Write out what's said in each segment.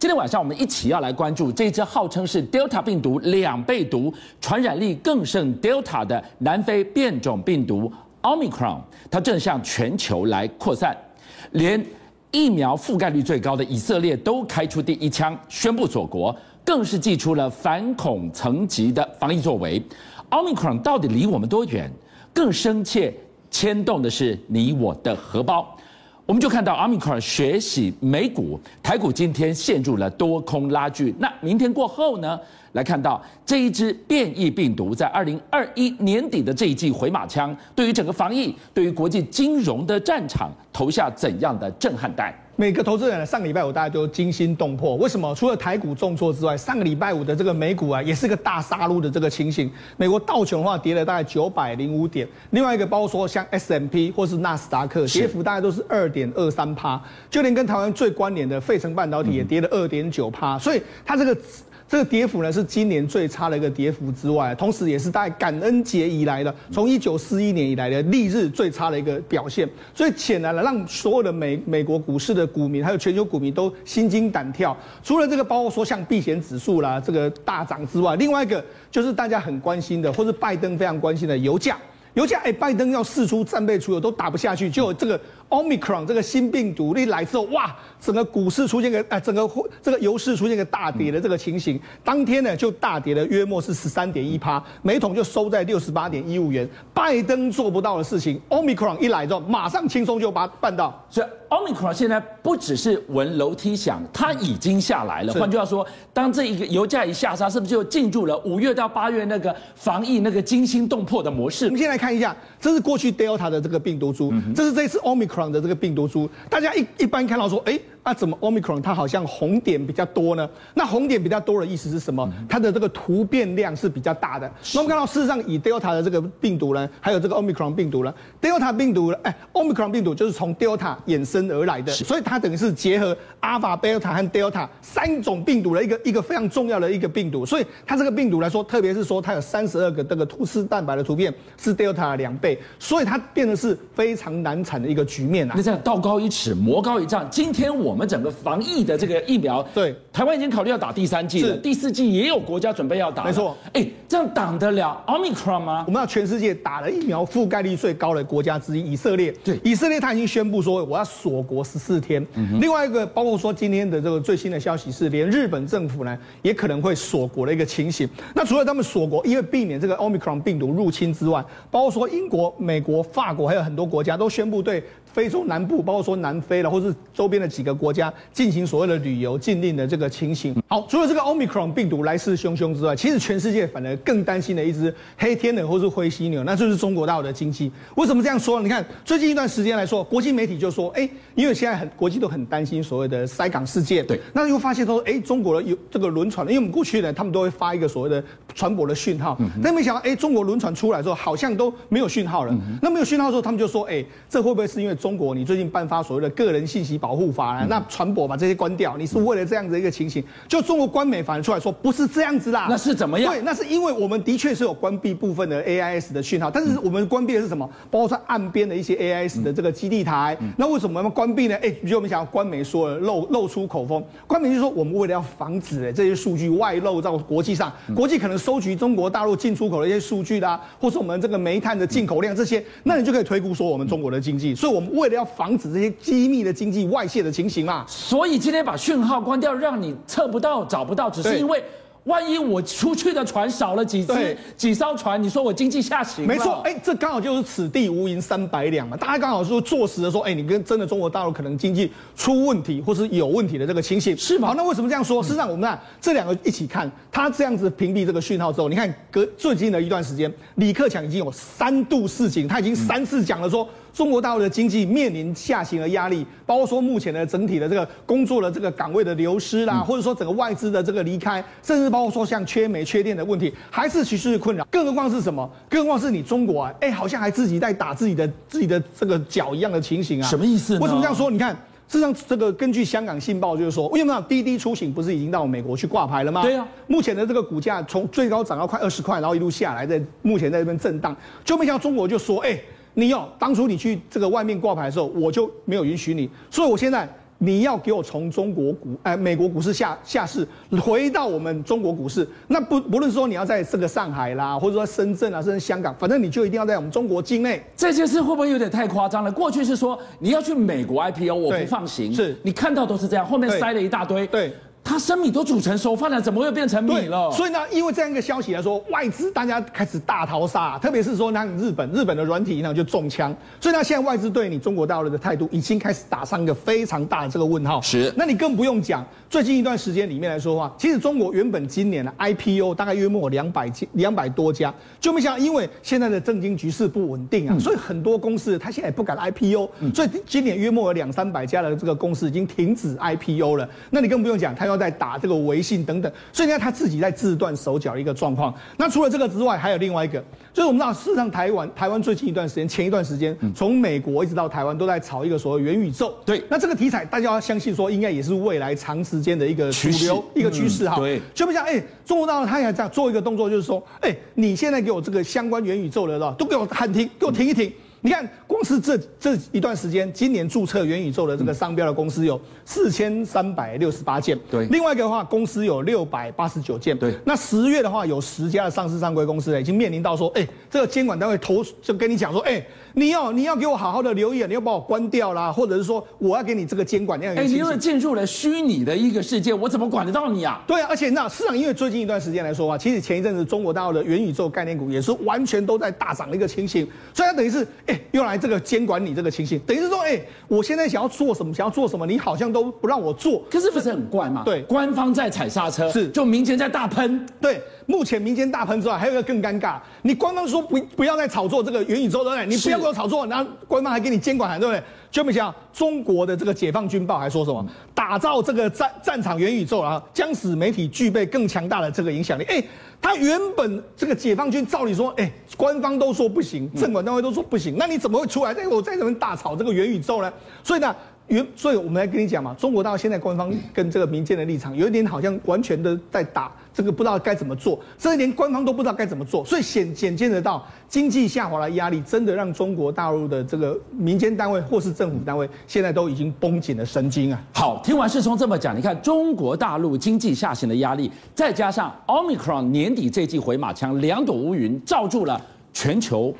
今天晚上我们一起要来关注这支号称是 Delta 病毒两倍毒、传染力更胜 Delta 的南非变种病毒 Omicron，它正向全球来扩散，连疫苗覆盖率最高的以色列都开出第一枪，宣布锁国，更是祭出了反恐层级的防疫作为。Omicron 到底离我们多远？更深切牵动的是你我的荷包。我们就看到阿米克尔学习美股，台股今天陷入了多空拉锯。那明天过后呢？来看到这一支变异病毒在二零二一年底的这一季回马枪，对于整个防疫，对于国际金融的战场投下怎样的震撼弹？每个投资人上个礼拜五大家都惊心动魄，为什么？除了台股重挫之外，上个礼拜五的这个美股啊，也是个大杀戮的这个情形。美国道琼的话跌了大概九百零五点，另外一个包括说像 S M P 或是纳斯达克，跌幅大概都是二点二三趴，就连跟台湾最关联的费城半导体也跌了二点九趴，所以它这个。这个跌幅呢是今年最差的一个跌幅之外，同时也是在感恩节以来的，从一九四一年以来的历日最差的一个表现。所以显然了，让所有的美美国股市的股民还有全球股民都心惊胆跳。除了这个，包括说像避险指数啦这个大涨之外，另外一个就是大家很关心的，或是拜登非常关心的油价。油价哎，拜登要释出战备储油都打不下去，就这个。Omicron 这个新病毒一来之后，哇，整个股市出现个哎，整个这个油市出现个大跌的这个情形，当天呢就大跌了约莫是十三点一趴，每桶就收在六十八点一五元。拜登做不到的事情，Omicron 一来之后，马上轻松就把它办到。所以 Omicron 现在不只是闻楼梯响，它已经下来了。换句话说，当这一个油价一下杀，是不是就进入了五月到八月那个防疫那个惊心动魄的模式？我们先来看一下，这是过去 Delta 的这个病毒株，这是这次 Omicron。的这个病毒株，大家一一般看到说，哎。那怎么 Omicron 它好像红点比较多呢？那红点比较多的意思是什么？它的这个突变量是比较大的。那我们看到事实上以 Delta 的这个病毒呢，还有这个 Omicron 病毒呢，Delta 病毒，哎，Omicron 病毒就是从 Delta 衍生而来的，所以它等于是结合 Alpha、Beta 和 Delta 三种病毒的一个一个非常重要的一个病毒。所以它这个病毒来说，特别是说它有三十二个这个突刺蛋白的突变是 Delta 的两倍，所以它变得是非常难产的一个局面啊。那这样道高一尺，魔高一丈。今天我。我们整个防疫的这个疫苗，对台湾已经考虑要打第三剂了，第四剂也有国家准备要打，没错。哎，这样挡得了 Omicron 吗？我们要全世界打了疫苗覆盖率最高的国家之一，以色列。对，以色列他已经宣布说我要锁国十四天。嗯。另外一个包括说今天的这个最新的消息是，连日本政府呢也可能会锁国的一个情形。那除了他们锁国，因为避免这个 Omicron 病毒入侵之外，包括说英国、美国、法国还有很多国家都宣布对。非洲南部，包括说南非了，或是周边的几个国家进行所谓的旅游禁令的这个情形。好，除了这个 Omicron 病毒来势汹汹之外，其实全世界反而更担心的一只黑天鹅或是灰犀牛，那就是中国大陆的经济。为什么这样说呢？你看最近一段时间来说，国际媒体就说，哎，因为现在很国际都很担心所谓的塞港事件，对，那又发现说，哎，中国的有这个轮船，因为我们过去呢，他们都会发一个所谓的船舶的讯号，嗯、但没想到，哎，中国轮船出来之后，好像都没有讯号了。嗯、那没有讯号之后，他们就说，哎，这会不会是因为中国你最近颁发所谓的个人信息保护法呢？那船舶把这些关掉，你是为了这样子一个情形？就中国官媒反而出来说不是这样子啦。那是怎么样？对，那是因为我们的确是有关闭部分的 AIS 的讯号，但是我们关闭的是什么？包括在岸边的一些 AIS 的这个基地台。那为什么要关闭呢？哎，比如我们想要官媒说了露露出口风，官媒就说我们为了要防止这些数据外露到国际上，国际可能收集中国大陆进出口的一些数据啦，或是我们这个煤炭的进口量这些，那你就可以推估说我们中国的经济。所以我们为了要防止这些机密的经济外泄的情形嘛，所以今天把讯号关掉，让你测不到、找不到，只是因为万一我出去的船少了几只、几艘船，你说我经济下行？没错，哎，这刚好就是此地无银三百两嘛，大家刚好说坐实的说，哎，你跟真的中国大陆可能经济出问题或是有问题的这个情形，是吗？好，那为什么这样说？事实上，我们看这两个一起看，他这样子屏蔽这个讯号之后，你看隔最近的一段时间，李克强已经有三度示警，他已经三次讲了说。中国大陆的经济面临下行的压力，包括说目前的整体的这个工作的这个岗位的流失啦，或者说整个外资的这个离开，甚至包括说像缺煤缺电的问题，还是持续困扰。更何况是什么？更何况是你中国啊，哎，好像还自己在打自己的自己的这个脚一样的情形啊？什么意思？为什么这样说？你看，事实上这个根据香港信报就是说，为什么滴滴出行不是已经到美国去挂牌了吗？对啊。目前的这个股价从最高涨到快二十块，然后一路下来，在目前在这边震荡，就没想到中国就说，哎。你要当初你去这个外面挂牌的时候，我就没有允许你，所以我现在你要给我从中国股，哎，美国股市下下市，回到我们中国股市，那不不论说你要在这个上海啦，或者说深圳啊，甚至香港，反正你就一定要在我们中国境内。这件事会不会有点太夸张了？过去是说你要去美国 IPO，我不放行，是你看到都是这样，后面塞了一大堆。对。对它生米都煮成熟饭了，怎么会变成米了？所以呢，因为这样一个消息来说，外资大家开始大逃杀，特别是说那日本，日本的软体银行就中枪。所以呢，现在外资对你中国大陆的态度已经开始打上一个非常大的这个问号。是，那你更不用讲，最近一段时间里面来说的话，其实中国原本今年的 IPO 大概约莫两百两百多家，就没想到因为现在的政经局势不稳定啊，嗯、所以很多公司它现在也不敢 IPO，、嗯、所以今年约莫有两三百家的这个公司已经停止 IPO 了。那你更不用讲，它要在打这个维。微信等等，所以呢，他自己在自断手脚的一个状况。那除了这个之外，还有另外一个，就是我们知道，事实上台湾台湾最近一段时间，前一段时间，从美国一直到台湾，都在炒一个所谓元宇宙。对，那这个题材，大家要相信说，应该也是未来长时间的一个主流一个趋势哈。对，就不像哎，中国大陆他也这样做一个动作，就是说，哎，你现在给我这个相关元宇宙的，都给我喊停，给我停一停。你看，光是这这一段时间，今年注册元宇宙的这个商标的公司有四千三百六十八件。对，另外一个的话，公司有六百八十九件。对，那十月的话，有十家的上市上规公司已经面临到说，哎，这个监管单位投就跟你讲说，哎。你要你要给我好好的留意，你要把我关掉啦，或者是说我要给你这个监管那样。哎，你又进入了虚拟的一个世界，我怎么管得到你啊？对啊，而且那市场因为最近一段时间来说啊，其实前一阵子中国大陆的元宇宙概念股也是完全都在大涨的一个情形，所以它等于是哎，用来这个监管你这个情形，等于是说哎，我现在想要做什么，想要做什么，你好像都不让我做，可是不是很怪吗？对，官方在踩刹车，是。就民间在大喷，对。目前民间大喷之外，还有一个更尴尬。你官方说不不要再炒作这个元宇宙，对不对？你不要给我炒作，然后官方还给你监管，对不对？就没想到中国的这个解放军报还说什么？打造这个战战场元宇宙啊，将使媒体具备更强大的这个影响力。哎，他原本这个解放军照理说，哎，官方都说不行，政管单位都说不行，那你怎么会出来在我在这边大炒这个元宇宙呢？所以呢？原所以，我们来跟你讲嘛，中国到现在官方跟这个民间的立场有一点好像完全的在打这个，不知道该怎么做，甚至连官方都不知道该怎么做。所以显显见得到经济下滑的压力，真的让中国大陆的这个民间单位或是政府单位现在都已经绷紧了神经啊。好，听完世聪这么讲，你看中国大陆经济下行的压力，再加上 Omicron 年底这季回马枪，两朵乌云罩住了全球。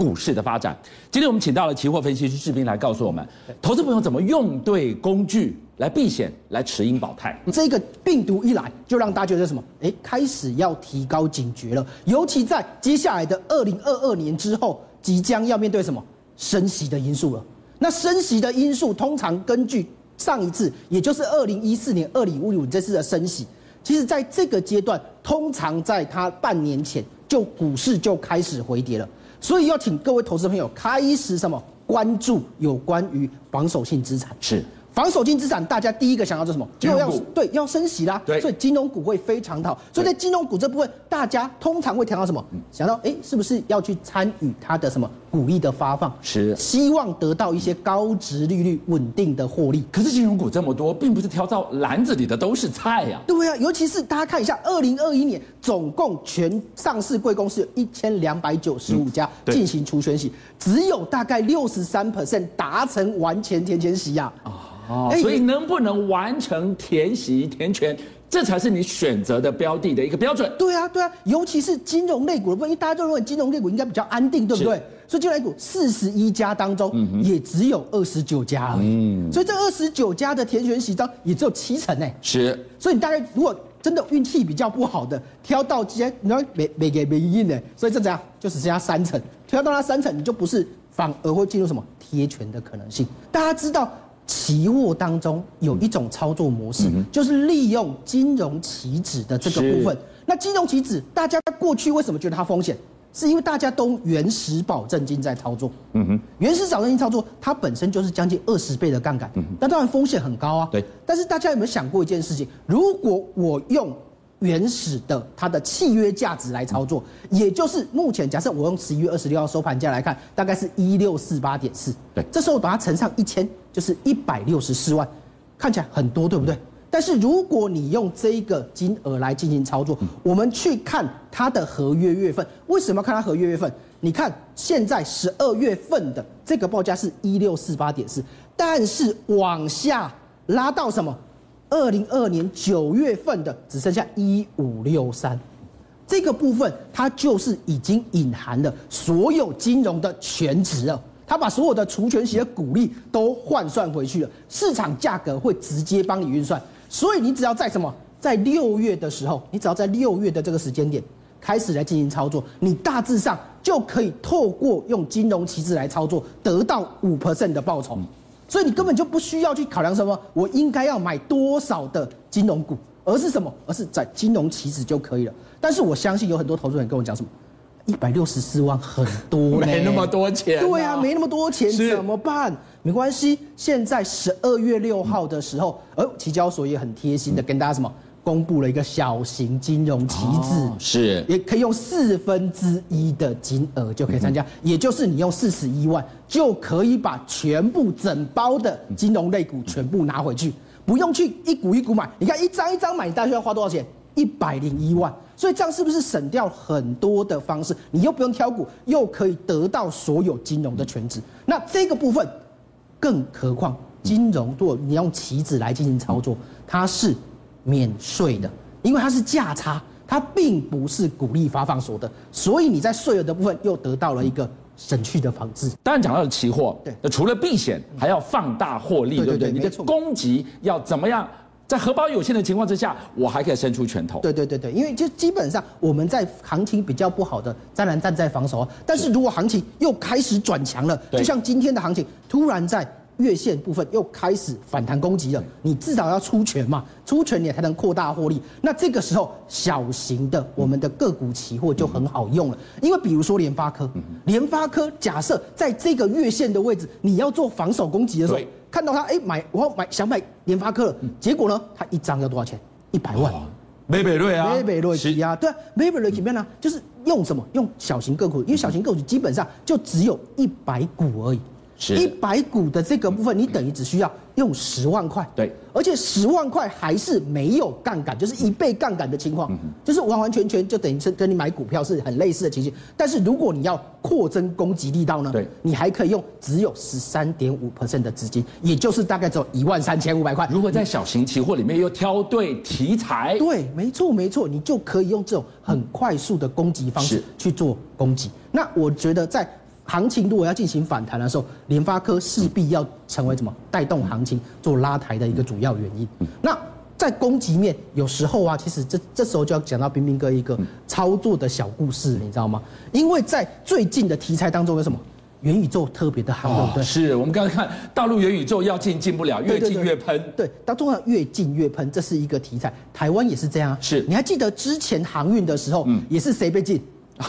股市的发展，今天我们请到了期货分析师志斌来告诉我们，投资朋友怎么用对工具来避险，来持盈保泰。这个病毒一来，就让大家觉得什么？哎，开始要提高警觉了。尤其在接下来的二零二二年之后，即将要面对什么升息的因素了。那升息的因素，通常根据上一次，也就是二零一四年、二零五五这次的升息，其实在这个阶段，通常在它半年前，就股市就开始回跌了。所以要请各位投资朋友开始什么关注有关于防守性资产是。防守性资产，大家第一个想要做什么？要对，要升息啦。对，所以金融股会非常好。所以在金融股这部分，大家通常会谈到什么？想到哎，是不是要去参与它的什么股利的发放？是，希望得到一些高值利率稳定的获利。可是金融股这么多，并不是挑到篮子里的都是菜呀。对啊，尤其是大家看一下，二零二一年总共全上市贵公司有一千两百九十五家进行除权息，只有大概六十三 percent 达成完全填权息呀。啊。哦，所以能不能完成填息填权，这才是你选择的标的的一个标准。对啊，对啊，尤其是金融类股的部分，因为大家都认为金融类股应该比较安定，对不对？所以金融类股四十一家当中，也只有二十九家而已。嗯，所以这二十九家的填权息张也只有七成呢。是，所以你大概如果真的运气比较不好的，挑到这些，你要没没给没印的，所以这怎样就只剩下三成，挑到那三成，你就不是反而会进入什么贴权的可能性。大家知道。期货当中有一种操作模式，就是利用金融期指的这个部分。那金融期指，大家过去为什么觉得它风险？是因为大家都原始保证金在操作。嗯哼，原始保证金操作，它本身就是将近二十倍的杠杆。嗯哼，那当然风险很高啊。对。但是大家有没有想过一件事情？如果我用原始的它的契约价值来操作，也就是目前假设我用十一月二十六号收盘价来看，大概是一六四八点四。对，这时候把它乘上一千，就是一百六十四万，看起来很多，对不对？但是如果你用这个金额来进行操作，我们去看它的合约月份，为什么要看它合约月份？你看现在十二月份的这个报价是一六四八点四，但是往下。拉到什么？二零二二年九月份的只剩下一五六三，这个部分它就是已经隐含了所有金融的全值了。它把所有的除权息的股利都换算回去了，市场价格会直接帮你运算。所以你只要在什么，在六月的时候，你只要在六月的这个时间点开始来进行操作，你大致上就可以透过用金融期指来操作，得到五 percent 的报酬。所以你根本就不需要去考量什么，我应该要买多少的金融股，而是什么？而是在金融期指就可以了。但是我相信有很多投资人跟我讲什么，一百六十四万很多，没那么多钱啊。对啊，没那么多钱怎么办？没关系，现在十二月六号的时候，呃，期交所也很贴心的跟大家什么。公布了一个小型金融旗帜，哦，是也可以用四分之一的金额就可以参加，嗯，也就是你用四十一万就可以把全部整包的金融类股全部拿回去，不用去一股一股买。你看一张一张买，你大概要花多少钱？一百零一万。所以这样是不是省掉很多的方式？你又不用挑股，又可以得到所有金融的权值。那这个部分，更何况金融做你用期指来进行操作，它是。免税的，因为它是价差，它并不是股利发放所得，所以你在税额的部分又得到了一个省去的方式。当然讲到了期货，对，那除了避险，还要放大获利，对不对？你的攻击要怎么样？在荷包有限的情况之下，我还可以伸出拳头。对对对对，因为就基本上我们在行情比较不好的，当然站在防守，但是如果行情又开始转强了，就像今天的行情突然在。月线部分又开始反弹攻击了，你至少要出权嘛，出权你才能扩大获利。那这个时候，小型的我们的个股期货就很好用了，因为比如说联发科，联发科假设在这个月线的位置，你要做防守攻击的时候，看到它哎买我要买想买联发科了，结果呢，它一张要多少钱？一百万。美北瑞啊，美北瑞奇啊，对啊，美北瑞怎么样呢？就是用什么？用小型个股，因为小型个股基本上就只有一百股而已。一百股的这个部分，你等于只需要用十万块，对，而且十万块还是没有杠杆，就是一倍杠杆的情况，就是完完全全就等于是跟你买股票是很类似的情形。但是如果你要扩增攻击力道呢，对，你还可以用只有十三点五 percent 的资金，也就是大概只有一万三千五百块。如果在小型期货里面又挑对题材，对，没错没错，你就可以用这种很快速的攻击方式去做攻击。那我觉得在。行情如果要进行反弹的时候，联发科势必要成为什么带动行情做拉抬的一个主要原因。那在供给面，有时候啊，其实这这时候就要讲到冰冰哥一个操作的小故事，你知道吗？因为在最近的题材当中有什么元宇宙特别的夯，对不对？是我们刚刚看大陆元宇宙要进进不了，越进越喷。对，当中要越进越喷，这是一个题材。台湾也是这样。是，你还记得之前航运的时候，也是谁被禁？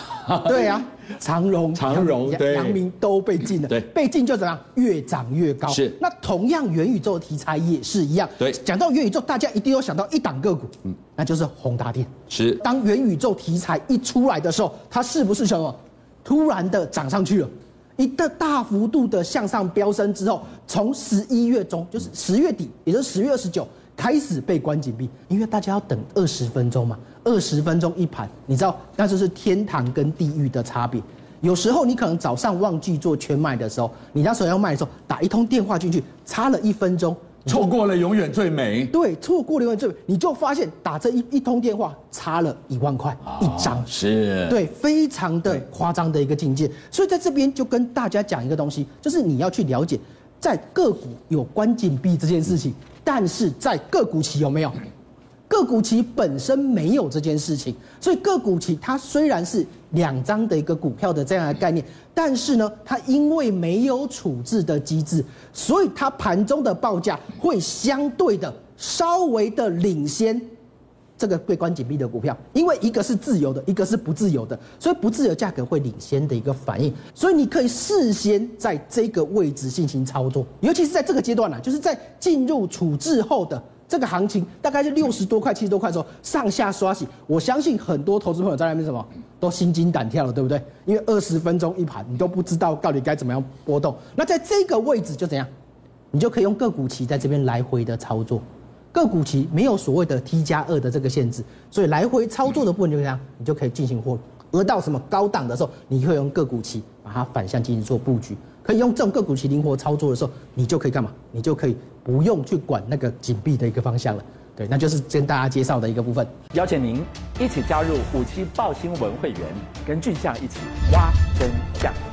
对呀、啊。长荣、长荣、阳明都被禁了，对，被禁就怎样？越涨越高。是，那同样元宇宙的题材也是一样。对，讲到元宇宙，大家一定要想到一档个股，嗯，那就是宏达电。是，当元宇宙题材一出来的时候，它是不是什么突然的涨上去了？一个大幅度的向上飙升之后，从十一月中，就是十月底，也就是十月二十九。开始被关紧闭，因为大家要等二十分钟嘛，二十分钟一盘，你知道，那就是天堂跟地狱的差别。有时候你可能早上忘记做圈卖的时候，你那时候要卖的时候，打一通电话进去，差了一分钟，错过了永远最美。对，错过了永远最美，你就发现打这一一通电话差了一万块一张，是，对，非常的夸张的一个境界。所以在这边就跟大家讲一个东西，就是你要去了解，在个股有关紧闭这件事情。但是在个股期有没有？个股期本身没有这件事情，所以个股期它虽然是两张的一个股票的这样的概念，但是呢，它因为没有处置的机制，所以它盘中的报价会相对的稍微的领先。这个被关紧闭的股票，因为一个是自由的，一个是不自由的，所以不自由价格会领先的一个反应，所以你可以事先在这个位置进行操作，尤其是在这个阶段呢、啊，就是在进入处置后的这个行情，大概是六十多块、七十多块的时候上下刷洗，我相信很多投资朋友在那边什么都心惊胆跳了，对不对？因为二十分钟一盘，你都不知道到底该怎么样波动，那在这个位置就怎样，你就可以用个股期在这边来回的操作。个股期没有所谓的 T 加二的这个限制，所以来回操作的部分就这样，你就可以进行获利。而到什么高档的时候，你会用个股期把它反向进行做布局。可以用这种个股期灵活操作的时候，你就可以干嘛？你就可以不用去管那个紧闭的一个方向了。对，那就是跟大家介绍的一个部分。邀请您一起加入五七报新闻会员，跟俊相一起挖真相。